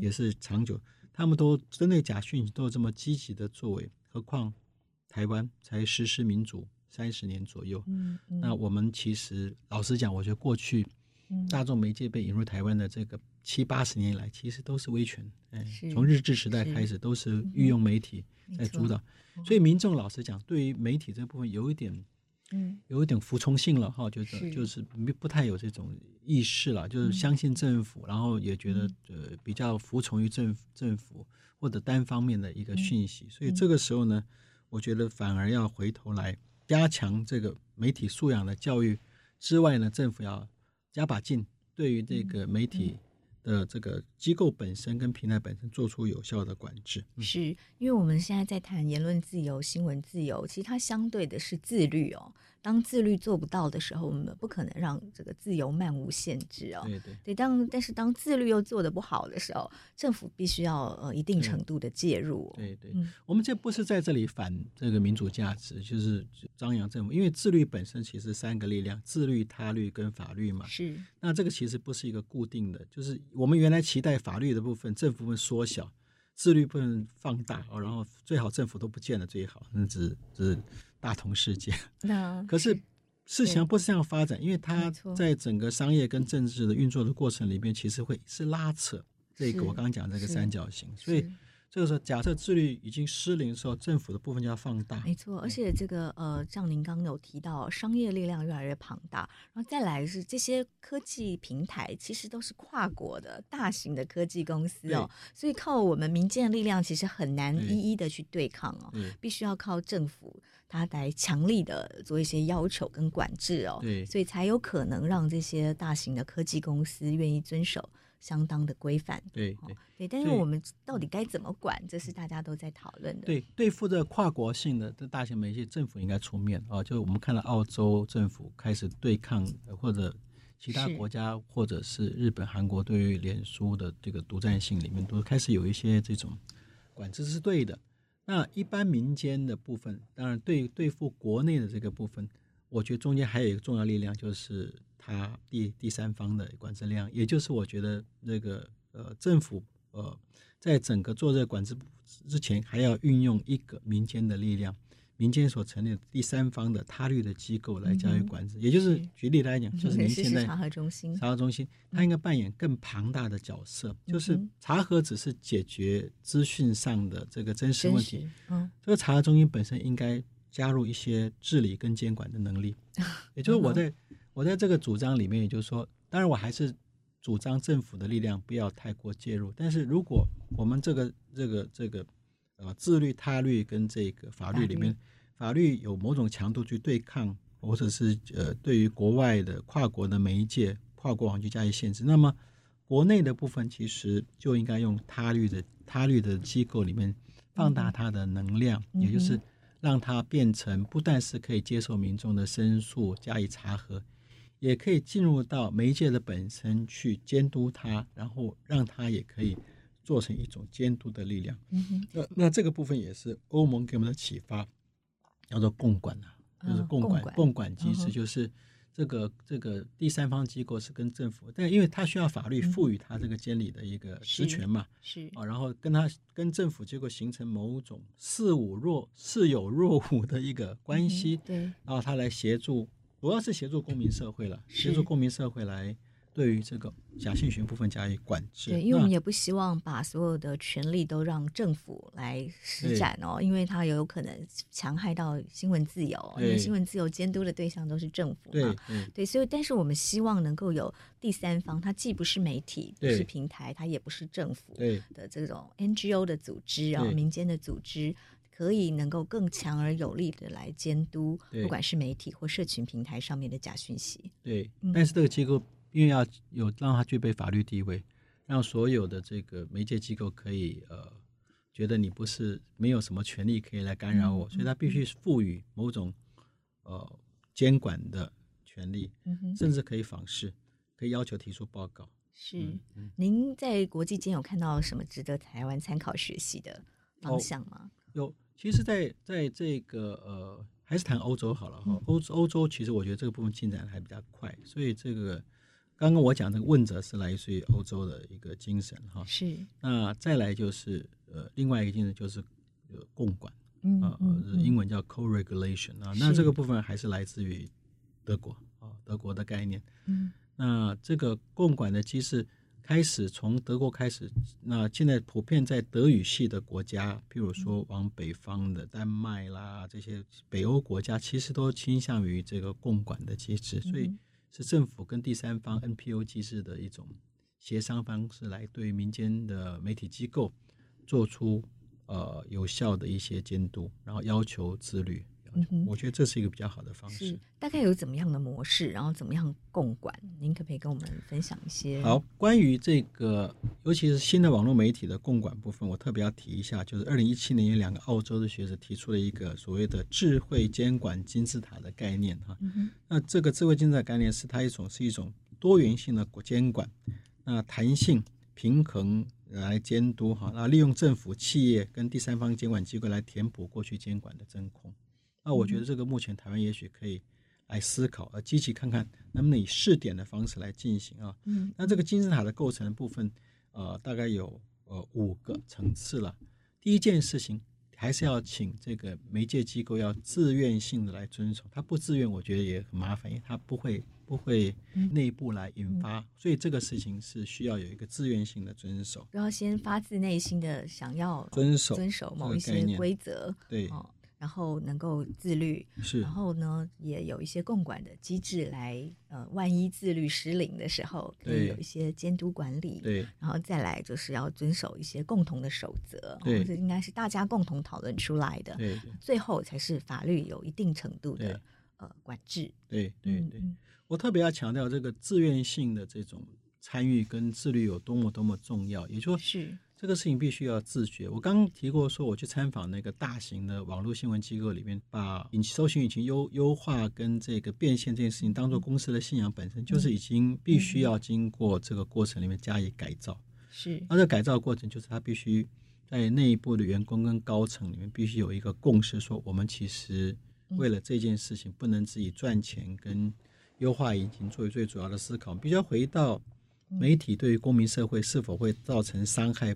也是长久。他们都针对假讯息都有这么积极的作为，何况台湾才实施民主三十年左右。那我们其实老实讲，我觉得过去大众媒介被引入台湾的这个。七八十年来，其实都是威权，哎，从日治时代开始都是御用媒体在主导，所以民众老实讲，对于媒体这部分有一点，嗯，有一点服从性了哈，就是就是不太有这种意识了，就是相信政府，然后也觉得呃比较服从于政政府或者单方面的一个讯息，所以这个时候呢，我觉得反而要回头来加强这个媒体素养的教育之外呢，政府要加把劲，对于这个媒体。的这个机构本身跟平台本身做出有效的管制，是因为我们现在在谈言论自由、新闻自由，其实它相对的是自律哦。当自律做不到的时候，我们不可能让这个自由漫无限制哦。对对对，当但是当自律又做得不好的时候，政府必须要呃一定程度的介入。对对，嗯、我们这不是在这里反这个民主价值，就是张扬政府，因为自律本身其实三个力量：自律、他律跟法律嘛。是。那这个其实不是一个固定的，就是我们原来期待法律的部分，政府会缩小，自律不能放大哦，然后最好政府都不见了最好，那只只。大同世界，那可是事情不是这样发展，因为它在整个商业跟政治的运作的过程里面，其实会是拉扯这个我刚刚讲这个三角形，所以。这个时候，假设自律已经失灵的时候，政府的部分就要放大。没错，而且这个呃，像您刚刚有提到，商业力量越来越庞大，然后再来是这些科技平台，其实都是跨国的大型的科技公司哦，所以靠我们民间的力量其实很难一一的去对抗哦，必须要靠政府它来强力的做一些要求跟管制哦，对，所以才有可能让这些大型的科技公司愿意遵守。相当的规范，对对对，但是我们到底该怎么管，这是大家都在讨论的。对，对付这跨国性的这大型媒介，政府应该出面啊。就我们看到澳洲政府开始对抗或者其他国家或者是日本、韩国对于脸书的这个独占性里面，都开始有一些这种管制是对的。那一般民间的部分，当然对对付国内的这个部分，我觉得中间还有一个重要力量，就是它第第三方的管制力量，也就是我觉得那个呃政府呃在整个做这个管制之前，还要运用一个民间的力量。民间所成立的第三方的他律的机构来加以管制，嗯、也就是举例来讲，就是您现在查核中心，查核中心，它应该扮演更庞大的角色，嗯、就是查核只是解决资讯上的这个真实问题，嗯，这个查核中心本身应该加入一些治理跟监管的能力，*laughs* 也就是我在我在这个主张里面，也就是说，当然我还是主张政府的力量不要太过介入，但是如果我们这个这个这个。呃，自律、他律跟这个法律里面，法律有某种强度去对抗，或者是呃，对于国外的跨国的媒介、跨国网去加以限制。那么，国内的部分其实就应该用他律的他律的机构里面放大它的能量，嗯、也就是让它变成不但是可以接受民众的申诉加以查核，也可以进入到媒介的本身去监督它，然后让它也可以。做成一种监督的力量，嗯、那那这个部分也是欧盟给我们的启发，叫做共管啊，就是共管、哦、共管机制，就是这个、这个第三方机构是跟政府，但因为他需要法律赋予他这个监理的一个职权嘛，是。啊，然后跟他跟政府结果形成某种似有若似有若无的一个关系，嗯、对，然后他来协助，主要是协助公民社会了，协助公民社会来。对于这个假信息部分加以管制，对，因为我们也不希望把所有的权力都让政府来施展哦，因为它有可能强害到新闻自由，对因为新闻自由监督的对象都是政府嘛，对，对，所以但是我们希望能够有第三方，它既不是媒体，不是平台，它也不是政府的这种 NGO 的组织啊，对民间的组织，可以能够更强而有力的来监督，不管是媒体或社群平台上面的假讯息。对，但是这个机构。因为要有让它具备法律地位，让所有的这个媒介机构可以呃觉得你不是没有什么权利可以来干扰我，嗯、所以它必须赋予某种呃监管的权利，甚至可以访视，可以要求提出报告。是，您在国际间有看到什么值得台湾参考学习的方向吗？哦、有，其实在在这个呃还是谈欧洲好了哈，欧欧洲其实我觉得这个部分进展还比较快，所以这个。刚刚我讲的问责是来自于欧洲的一个精神哈，是。那再来就是呃，另外一个精神就是呃共管，嗯，呃，英文叫 co-regulation 啊。那这个部分还是来自于德国啊，德国的概念。嗯。那这个共管的机制开始从德国开始，那现在普遍在德语系的国家，譬如说往北方的丹麦啦，这些北欧国家，其实都倾向于这个共管的机制，所以。是政府跟第三方 NPO 机制的一种协商方式，来对民间的媒体机构做出呃有效的一些监督，然后要求自律。嗯、哼我觉得这是一个比较好的方式。大概有怎么样的模式，然后怎么样共管？您可不可以跟我们分享一些？好，关于这个，尤其是新的网络媒体的共管部分，我特别要提一下，就是二零一七年有两个澳洲的学者提出了一个所谓的智慧监管金字塔的概念哈。嗯、哼那这个智慧金字塔概念是它一种是一种多元性的监管，那弹性平衡来监督哈，那利用政府、企业跟第三方监管机构来填补过去监管的真空。那我觉得这个目前台湾也许可以来思考，呃积极看看能不能以试点的方式来进行啊。嗯，那这个金字塔的构成的部分，呃，大概有呃五个层次了。第一件事情还是要请这个媒介机构要自愿性的来遵守，他不自愿，我觉得也很麻烦，因为他不会不会内部来引发，嗯、所以这个事情是需要有一个自愿性的遵守，要先发自内心的想要遵守遵守某一些规则，对。然后能够自律，是，然后呢，也有一些共管的机制来，呃，万一自律失灵的时候，可以有一些监督管理，对，然后再来就是要遵守一些共同的守则，对，这应该是大家共同讨论出来的，对，最后才是法律有一定程度的呃管制，对对对，我特别要强调这个自愿性的这种参与跟自律有多么多么重要，也就是说是。这个事情必须要自觉。我刚刚提过说，我去参访那个大型的网络新闻机构里面，把引搜寻引擎优优化跟这个变现这件事情当做公司的信仰本身，就是已经必须要经过这个过程里面加以改造。是，那这改造的过程就是它必须在内部的员工跟高层里面必须有一个共识，说我们其实为了这件事情不能只以赚钱跟优化引擎作为最主要的思考，必须要回到。媒体对于公民社会是否会造成伤害，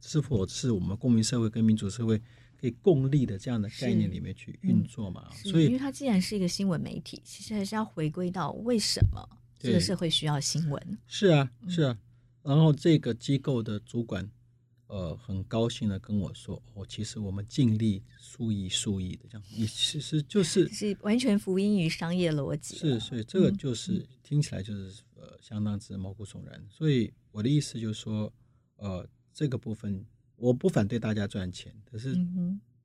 是否是我们公民社会跟民主社会可以共利的这样的概念里面去运作嘛？嗯、所以，因为它既然是一个新闻媒体，其实还是要回归到为什么这个社会需要新闻。是啊，是啊。然后这个机构的主管，呃，很高兴的跟我说：“哦，其实我们尽力数亿数亿的这样，你其实就是是完全服音于商业逻辑。”是，所以这个就是、嗯、听起来就是。呃，相当之毛骨悚然，所以我的意思就是说，呃，这个部分我不反对大家赚钱，可是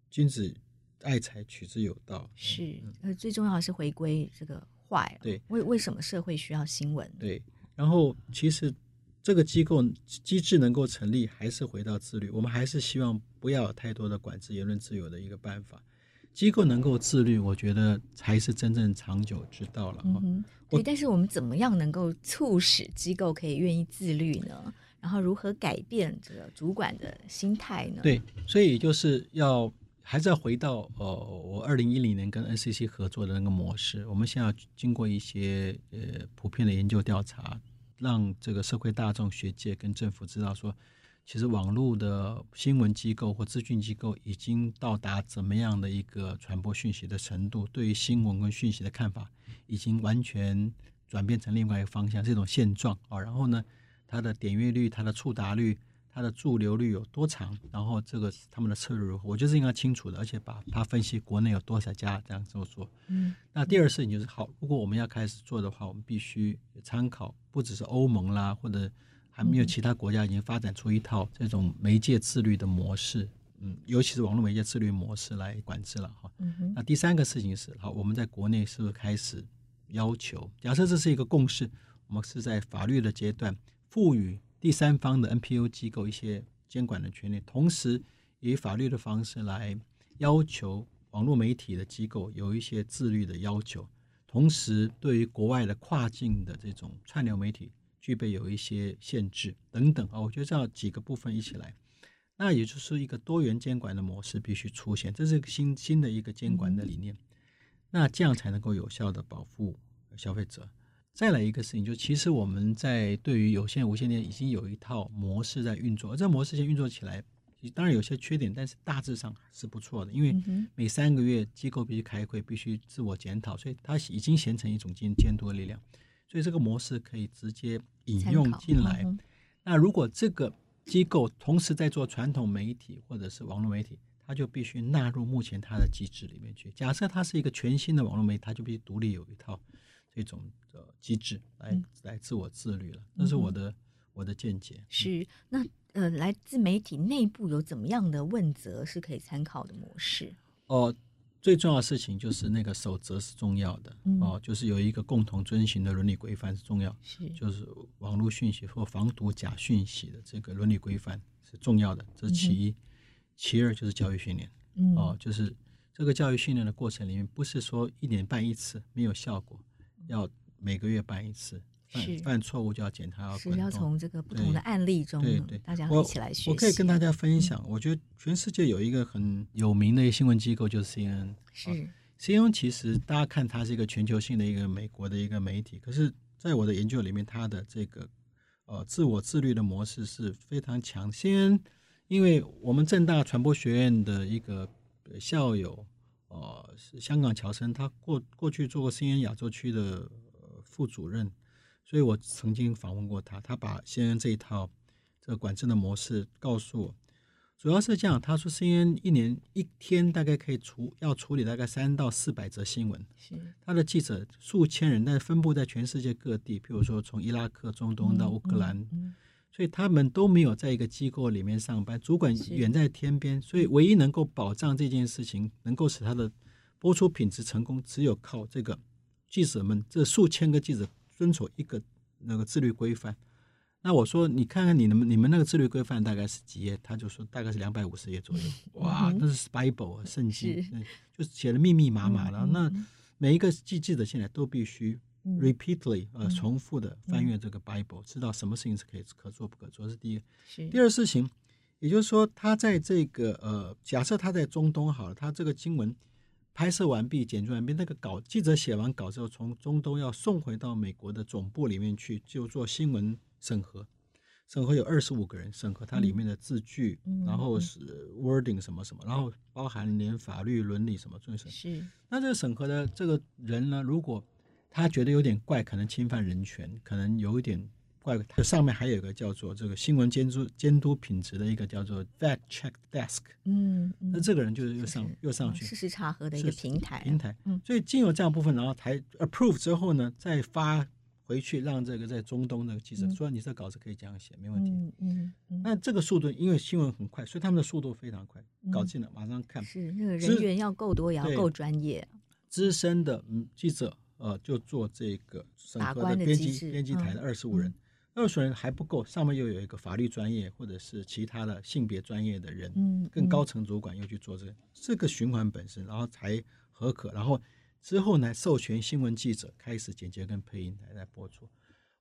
君子爱财取之有道。是，呃，最重要的是回归这个坏。对，为为什么社会需要新闻？对，然后其实这个机构机制能够成立，还是回到自律，我们还是希望不要有太多的管制言论自由的一个办法。机构能够自律，我觉得才是真正长久之道了哈。嗯，对，但是我们怎么样能够促使机构可以愿意自律呢？然后如何改变这个主管的心态呢？对，所以就是要还是要回到呃，我二零一零年跟 NCC 合作的那个模式。我们现在要经过一些呃普遍的研究调查，让这个社会大众、学界跟政府知道说。其实网络的新闻机构或资讯机构已经到达怎么样的一个传播讯息的程度？对于新闻跟讯息的看法，已经完全转变成另外一个方向，这种现状啊。然后呢，它的点阅率、它的触达率、它的驻留率有多长？然后这个他们的策略如何？我觉得是应该清楚的，而且把它分析国内有多少家这样这么做。嗯。那第二事情就是，好，如果我们要开始做的话，我们必须参考不只是欧盟啦，或者。还没有其他国家已经发展出一套这种媒介自律的模式，嗯，尤其是网络媒介自律模式来管制了哈。那第三个事情是，好，我们在国内是不是开始要求？假设这是一个共识，我们是在法律的阶段赋予第三方的 NPO 机构一些监管的权利，同时以法律的方式来要求网络媒体的机构有一些自律的要求，同时对于国外的跨境的这种串流媒体。具备有一些限制等等啊，我觉得这样几个部分一起来，那也就是一个多元监管的模式必须出现，这是一个新新的一个监管的理念，那这样才能够有效的保护消费者。再来一个事情，就其实我们在对于有线无线电已经有一套模式在运作，而这模式先运作起来，当然有些缺点，但是大致上是不错的，因为每三个月机构必须开会，必须自我检讨，所以它已经形成一种监监督的力量。所以这个模式可以直接引用进来。嗯、那如果这个机构同时在做传统媒体或者是网络媒体，它就必须纳入目前它的机制里面去。假设它是一个全新的网络媒体，它就必须独立有一套这种的机制来、嗯、来自我自律了。这是我的、嗯、我的见解。是那呃，来自媒体内部有怎么样的问责是可以参考的模式？哦。最重要的事情就是那个守则是重要的、嗯、哦，就是有一个共同遵循的伦理规范是重要，是就是网络讯息或防毒假讯息的这个伦理规范是重要的，这是其一。嗯、其二就是教育训练，嗯、哦，就是这个教育训练的过程里面，不是说一年办一次没有效果，要每个月办一次。犯犯错误就要检查，是要从这个不同的案例中，对对，大家一起来学习。我可以跟大家分享，我觉得全世界有一个很有名的一个新闻机构，就是 CNN。是 CNN 其实大家看它是一个全球性的一个美国的一个媒体，可是在我的研究里面，它的这个呃自我自律的模式是非常强。CNN 因为我们正大传播学院的一个校友，呃，是香港侨生，他过过去做过 CNN 亚洲区的副主任。所以我曾经访问过他，他把 CNN 这一套这个管制的模式告诉我，主要是这样。他说 CNN 一年一天大概可以处要处理大概三到四百则新闻，他的记者数千人，但是分布在全世界各地，譬如说从伊拉克、中东到乌克兰，嗯嗯嗯、所以他们都没有在一个机构里面上班，主管远在天边，所以唯一能够保障这件事情能够使他的播出品质成功，只有靠这个记者们这数千个记者。遵守一个那个自律规范，那我说，你看看你们你们那个自律规范大概是几页？他就说大概是两百五十页左右。哇，那是 Bible 圣经，是。就写的密密麻麻的。那每一个记记者现在都必须 repeatedly 呃重复的翻阅这个 Bible，知道什么事情是可以可做不可做，是第一。第二事情，也就是说，他在这个呃，假设他在中东好了，他这个经文拍摄完毕、剪辑完毕，那个稿记者写完稿之后，从中东要送回到美国的总部里面去，就做新闻。审核，审核有二十五个人审核它里面的字句，嗯、然后是 wording 什么什么，然后包含连法律伦理什么这些。是。那这个审核的这个人呢，如果他觉得有点怪，可能侵犯人权，可能有一点怪，它上面还有一个叫做这个新闻监督监督品质的一个叫做 fact check desk。嗯。那这个人就是又上是又上去事实查核的一个平台平台。嗯。所以经由这样部分，然后台 approve 之后呢，再发。回去让这个在中东的记者说，你这稿子可以这样写，没问题。嗯嗯嗯。那这个速度，因为新闻很快，所以他们的速度非常快，搞进了马上看。是那个人员要够多，也要够专业。资深的嗯记者呃就做这个审核的编辑编辑台的二十五人，二十人还不够，上面又有一个法律专业或者是其他的性别专业的人，嗯，更高层主管又去做这个这个循环本身，然后才合可，然后。之后呢，授权新闻记者开始剪接跟配音来来播出。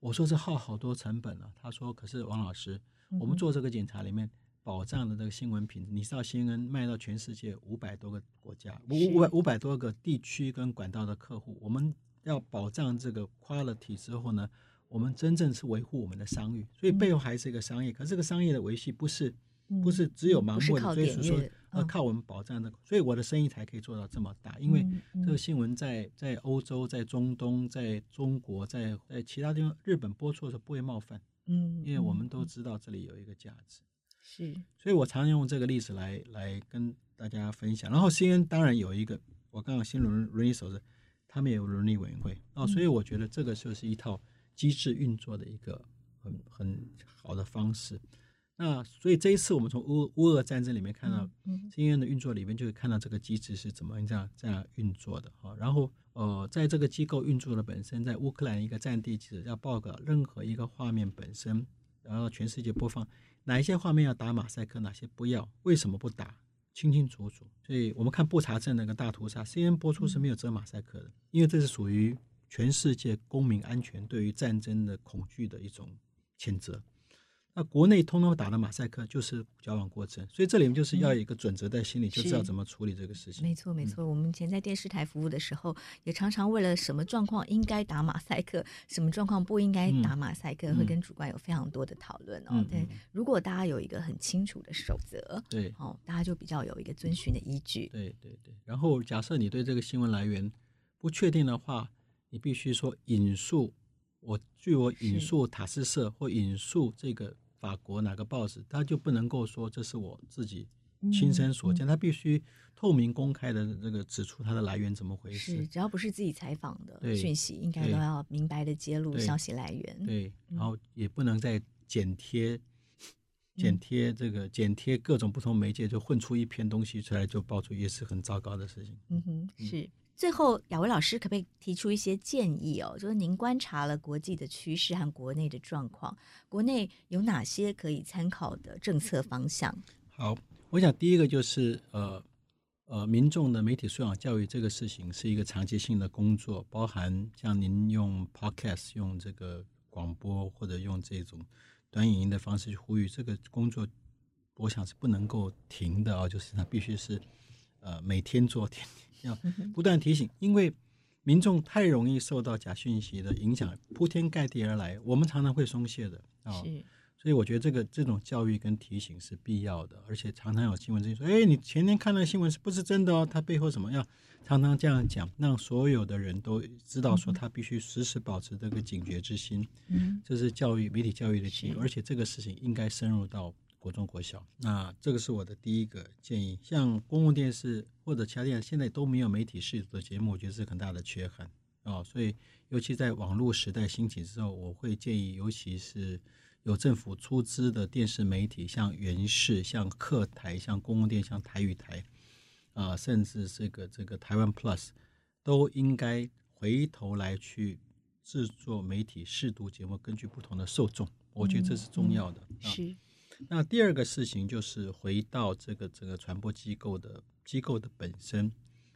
我说这耗好多成本了，啊。他说：“可是王老师，我们做这个检查里面保障的这个新闻品质，你知道新闻卖到全世界五百多个国家，五五百五百多个地区跟管道的客户，我们要保障这个 quality 之后呢，我们真正是维护我们的商誉，所以背后还是一个商业。可是这个商业的维系不是。”不是只有盲目的追随说，呃，靠我们保障的，所以我的生意才可以做到这么大。因为这个新闻在在欧洲、在中东、在中国、在在其他地方，日本播出的时候不会冒犯。嗯，因为我们都知道这里有一个价值。是，所以我常用这个例子来来跟大家分享。然后 CNN 当然有一个，我刚刚新闻伦理守则，他们也有伦理委员会哦，所以我觉得这个就是一套机制运作的一个很很好的方式。那所以这一次我们从乌乌俄战争里面看到，新闻的运作里面就会看到这个机制是怎么这样这样运作的哈。然后呃，在这个机构运作的本身，在乌克兰一个战地记者要报告任何一个画面本身，然后全世界播放哪一些画面要打马赛克，哪些不要，为什么不打，清清楚楚。所以我们看布查镇那个大屠杀，CNN 播出是没有遮马赛克的，因为这是属于全世界公民安全对于战争的恐惧的一种谴责。那国内通通打了马赛克就是交往过程，所以这里面就是要有一个准则在心里，就知道怎么处理这个事情。没错，没错。我们以前在电视台服务的时候，也常常为了什么状况应该打马赛克，什么状况不应该打马赛克，会跟主管有非常多的讨论哦。对，如果大家有一个很清楚的守则，对，哦，大家就比较有一个遵循的依据。对对对。然后，假设你对这个新闻来源不确定的话，你必须说引述我，据我引述塔斯社或引述这个。法国哪个报纸，他就不能够说这是我自己亲身所见，他必须透明公开的这个指出它的来源怎么回事。是，只要不是自己采访的讯息，应该都要明白的揭露消息来源。对，然后也不能再剪贴、剪贴这个剪贴各种不同媒介，就混出一篇东西出来就爆出，也是很糟糕的事情。嗯哼，是。最后，亚维老师可不可以提出一些建议哦？就是您观察了国际的趋势和国内的状况，国内有哪些可以参考的政策方向？好，我想第一个就是呃呃，民众的媒体素养教育这个事情是一个长期性的工作，包含像您用 Podcast、用这个广播或者用这种短影音的方式去呼吁这个工作，我想是不能够停的啊、就是它必须是呃每天做天天。要不断提醒，因为民众太容易受到假讯息的影响，铺天盖地而来，我们常常会松懈的啊。是，所以我觉得这个这种教育跟提醒是必要的，而且常常有新闻这说，哎，你前天看的新闻是不是真的哦？它背后什么样？常常这样讲，让所有的人都知道，说他必须时时保持这个警觉之心。嗯，这是教育媒体教育的基础，而且这个事情应该深入到。国中、国小，那这个是我的第一个建议。像公共电视或者其他电视，现在都没有媒体识读的节目，我觉得是很大的缺憾啊。所以，尤其在网络时代兴起之后，我会建议，尤其是有政府出资的电视媒体，像原视、像客台、像公共电、像台语台啊，甚至这个这个台湾 Plus，都应该回头来去制作媒体试读节目，根据不同的受众。我觉得这是重要的。嗯嗯、是。那第二个事情就是回到这个整个传播机构的机构的本身，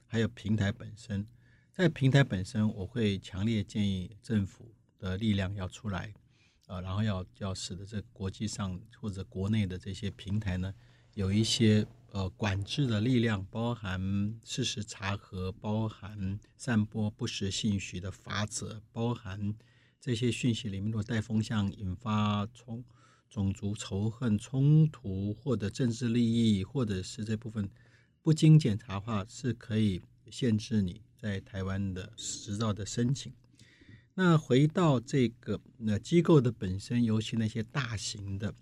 还有平台本身。在平台本身，我会强烈建议政府的力量要出来，呃，然后要要使得这国际上或者国内的这些平台呢，有一些呃管制的力量，包含事实查核，包含散播不实信息的法则，包含这些讯息里面如果带风向，引发冲。种族仇恨冲突，或者政治利益，或者是这部分不经检查的话，是可以限制你在台湾的执照的申请。那回到这个那机构的本身，尤其那些大型的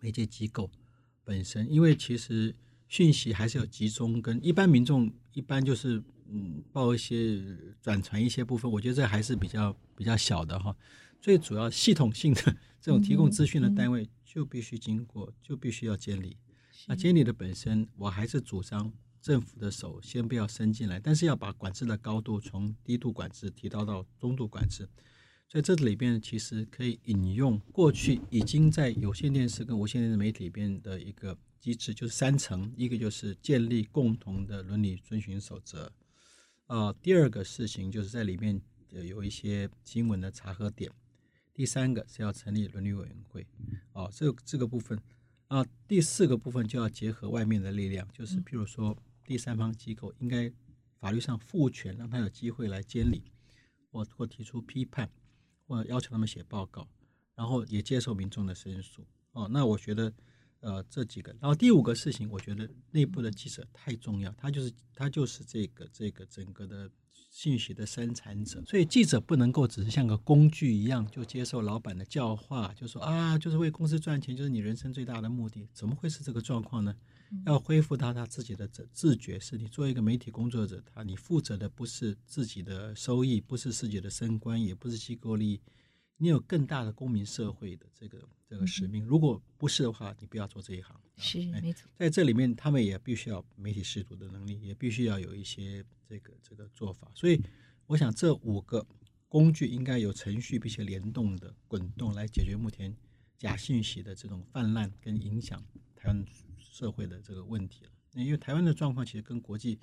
媒介机构本身，因为其实讯息还是有集中，跟一般民众一般就是嗯报一些转传一些部分，我觉得这还是比较比较小的哈。最主要系统性的这种提供资讯的单位就必须经过，就必须要监理。那监理的本身，我还是主张政府的手先不要伸进来，但是要把管制的高度从低度管制提高到中度管制。所以这里边其实可以引用过去已经在有线电视跟无线电视媒体里边的一个机制，就是三层：一个就是建立共同的伦理遵循守则，呃，第二个事情就是在里面有一些新闻的查核点。第三个是要成立伦理委员会，哦，这个这个部分啊，第四个部分就要结合外面的力量，就是譬如说第三方机构应该法律上赋权，让他有机会来监理，或或提出批判，或要求他们写报告，然后也接受民众的申诉。哦，那我觉得呃这几个，然后第五个事情，我觉得内部的记者太重要，他就是他就是这个这个整个的。信息的生产者，所以记者不能够只是像个工具一样，就接受老板的教化，就说啊，就是为公司赚钱，就是你人生最大的目的。怎么会是这个状况呢？要恢复到他自己的自自觉，是你作为一个媒体工作者，他你负责的不是自己的收益，不是自己的升官，也不是机构利益，你有更大的公民社会的这个这个使命。如果不是的话，你不要做这一行。是没错，在这里面，他们也必须要媒体识读的能力，也必须要有一些。这个这个做法，所以我想这五个工具应该有程序并且联动的滚动来解决目前假信息的这种泛滥跟影响台湾社会的这个问题了。因为台湾的状况其实跟国际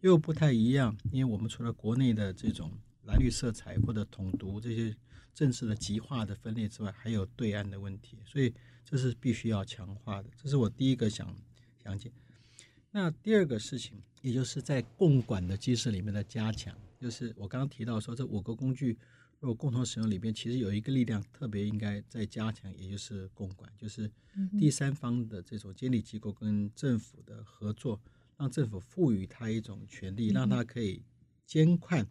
又不太一样，因为我们除了国内的这种蓝绿色彩或者统独这些政治的极化的分裂之外，还有对岸的问题，所以这是必须要强化的。这是我第一个想讲解。那第二个事情，也就是在共管的机制里面的加强，就是我刚刚提到说，这五个工具如果共同使用里边，其实有一个力量特别应该在加强，也就是共管，就是第三方的这种监理机构跟政府的合作，让政府赋予他一种权利，让他可以监看，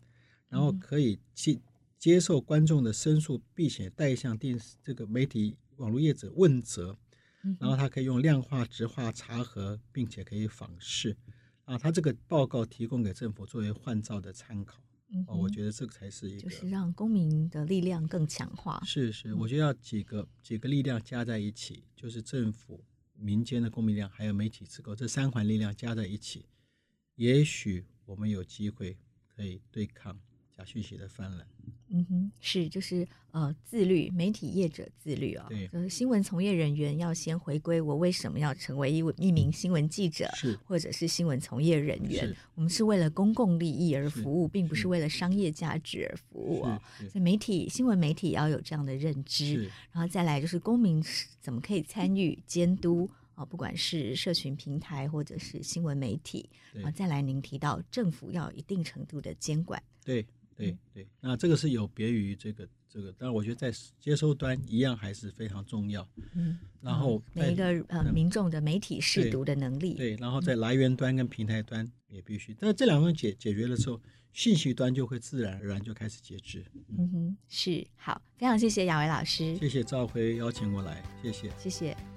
然后可以去接受观众的申诉，并且带向电视这个媒体网络业者问责。然后他可以用量化、质化查核，并且可以访视啊，他这个报告提供给政府作为换照的参考。嗯，我觉得这个才是一个，就是让公民的力量更强化。是是，我觉得要几个几个力量加在一起，就是政府、民间的公民力量，还有媒体机构这三环力量加在一起，也许我们有机会可以对抗假讯息的泛滥。嗯哼，是就是呃，自律，媒体业者自律啊、哦，对，就是新闻从业人员要先回归，我为什么要成为一一名新闻记者，或者是新闻从业人员？我们是为了公共利益而服务，并不是为了商业价值而服务啊、哦。所以媒体新闻媒体也要有这样的认知，然后再来就是公民怎么可以参与监督啊？不管是社群平台或者是新闻媒体，然后再来您提到政府要有一定程度的监管，对。对对，那这个是有别于这个这个，但是我觉得在接收端一样还是非常重要。嗯，然后每一个呃民众的媒体试读的能力，对，然后在来源端跟平台端也必须，但是这两个解解决了之后，信息端就会自然而然就开始节制。嗯哼，是好，非常谢谢雅维老师，谢谢赵辉邀请我来，谢谢，谢谢。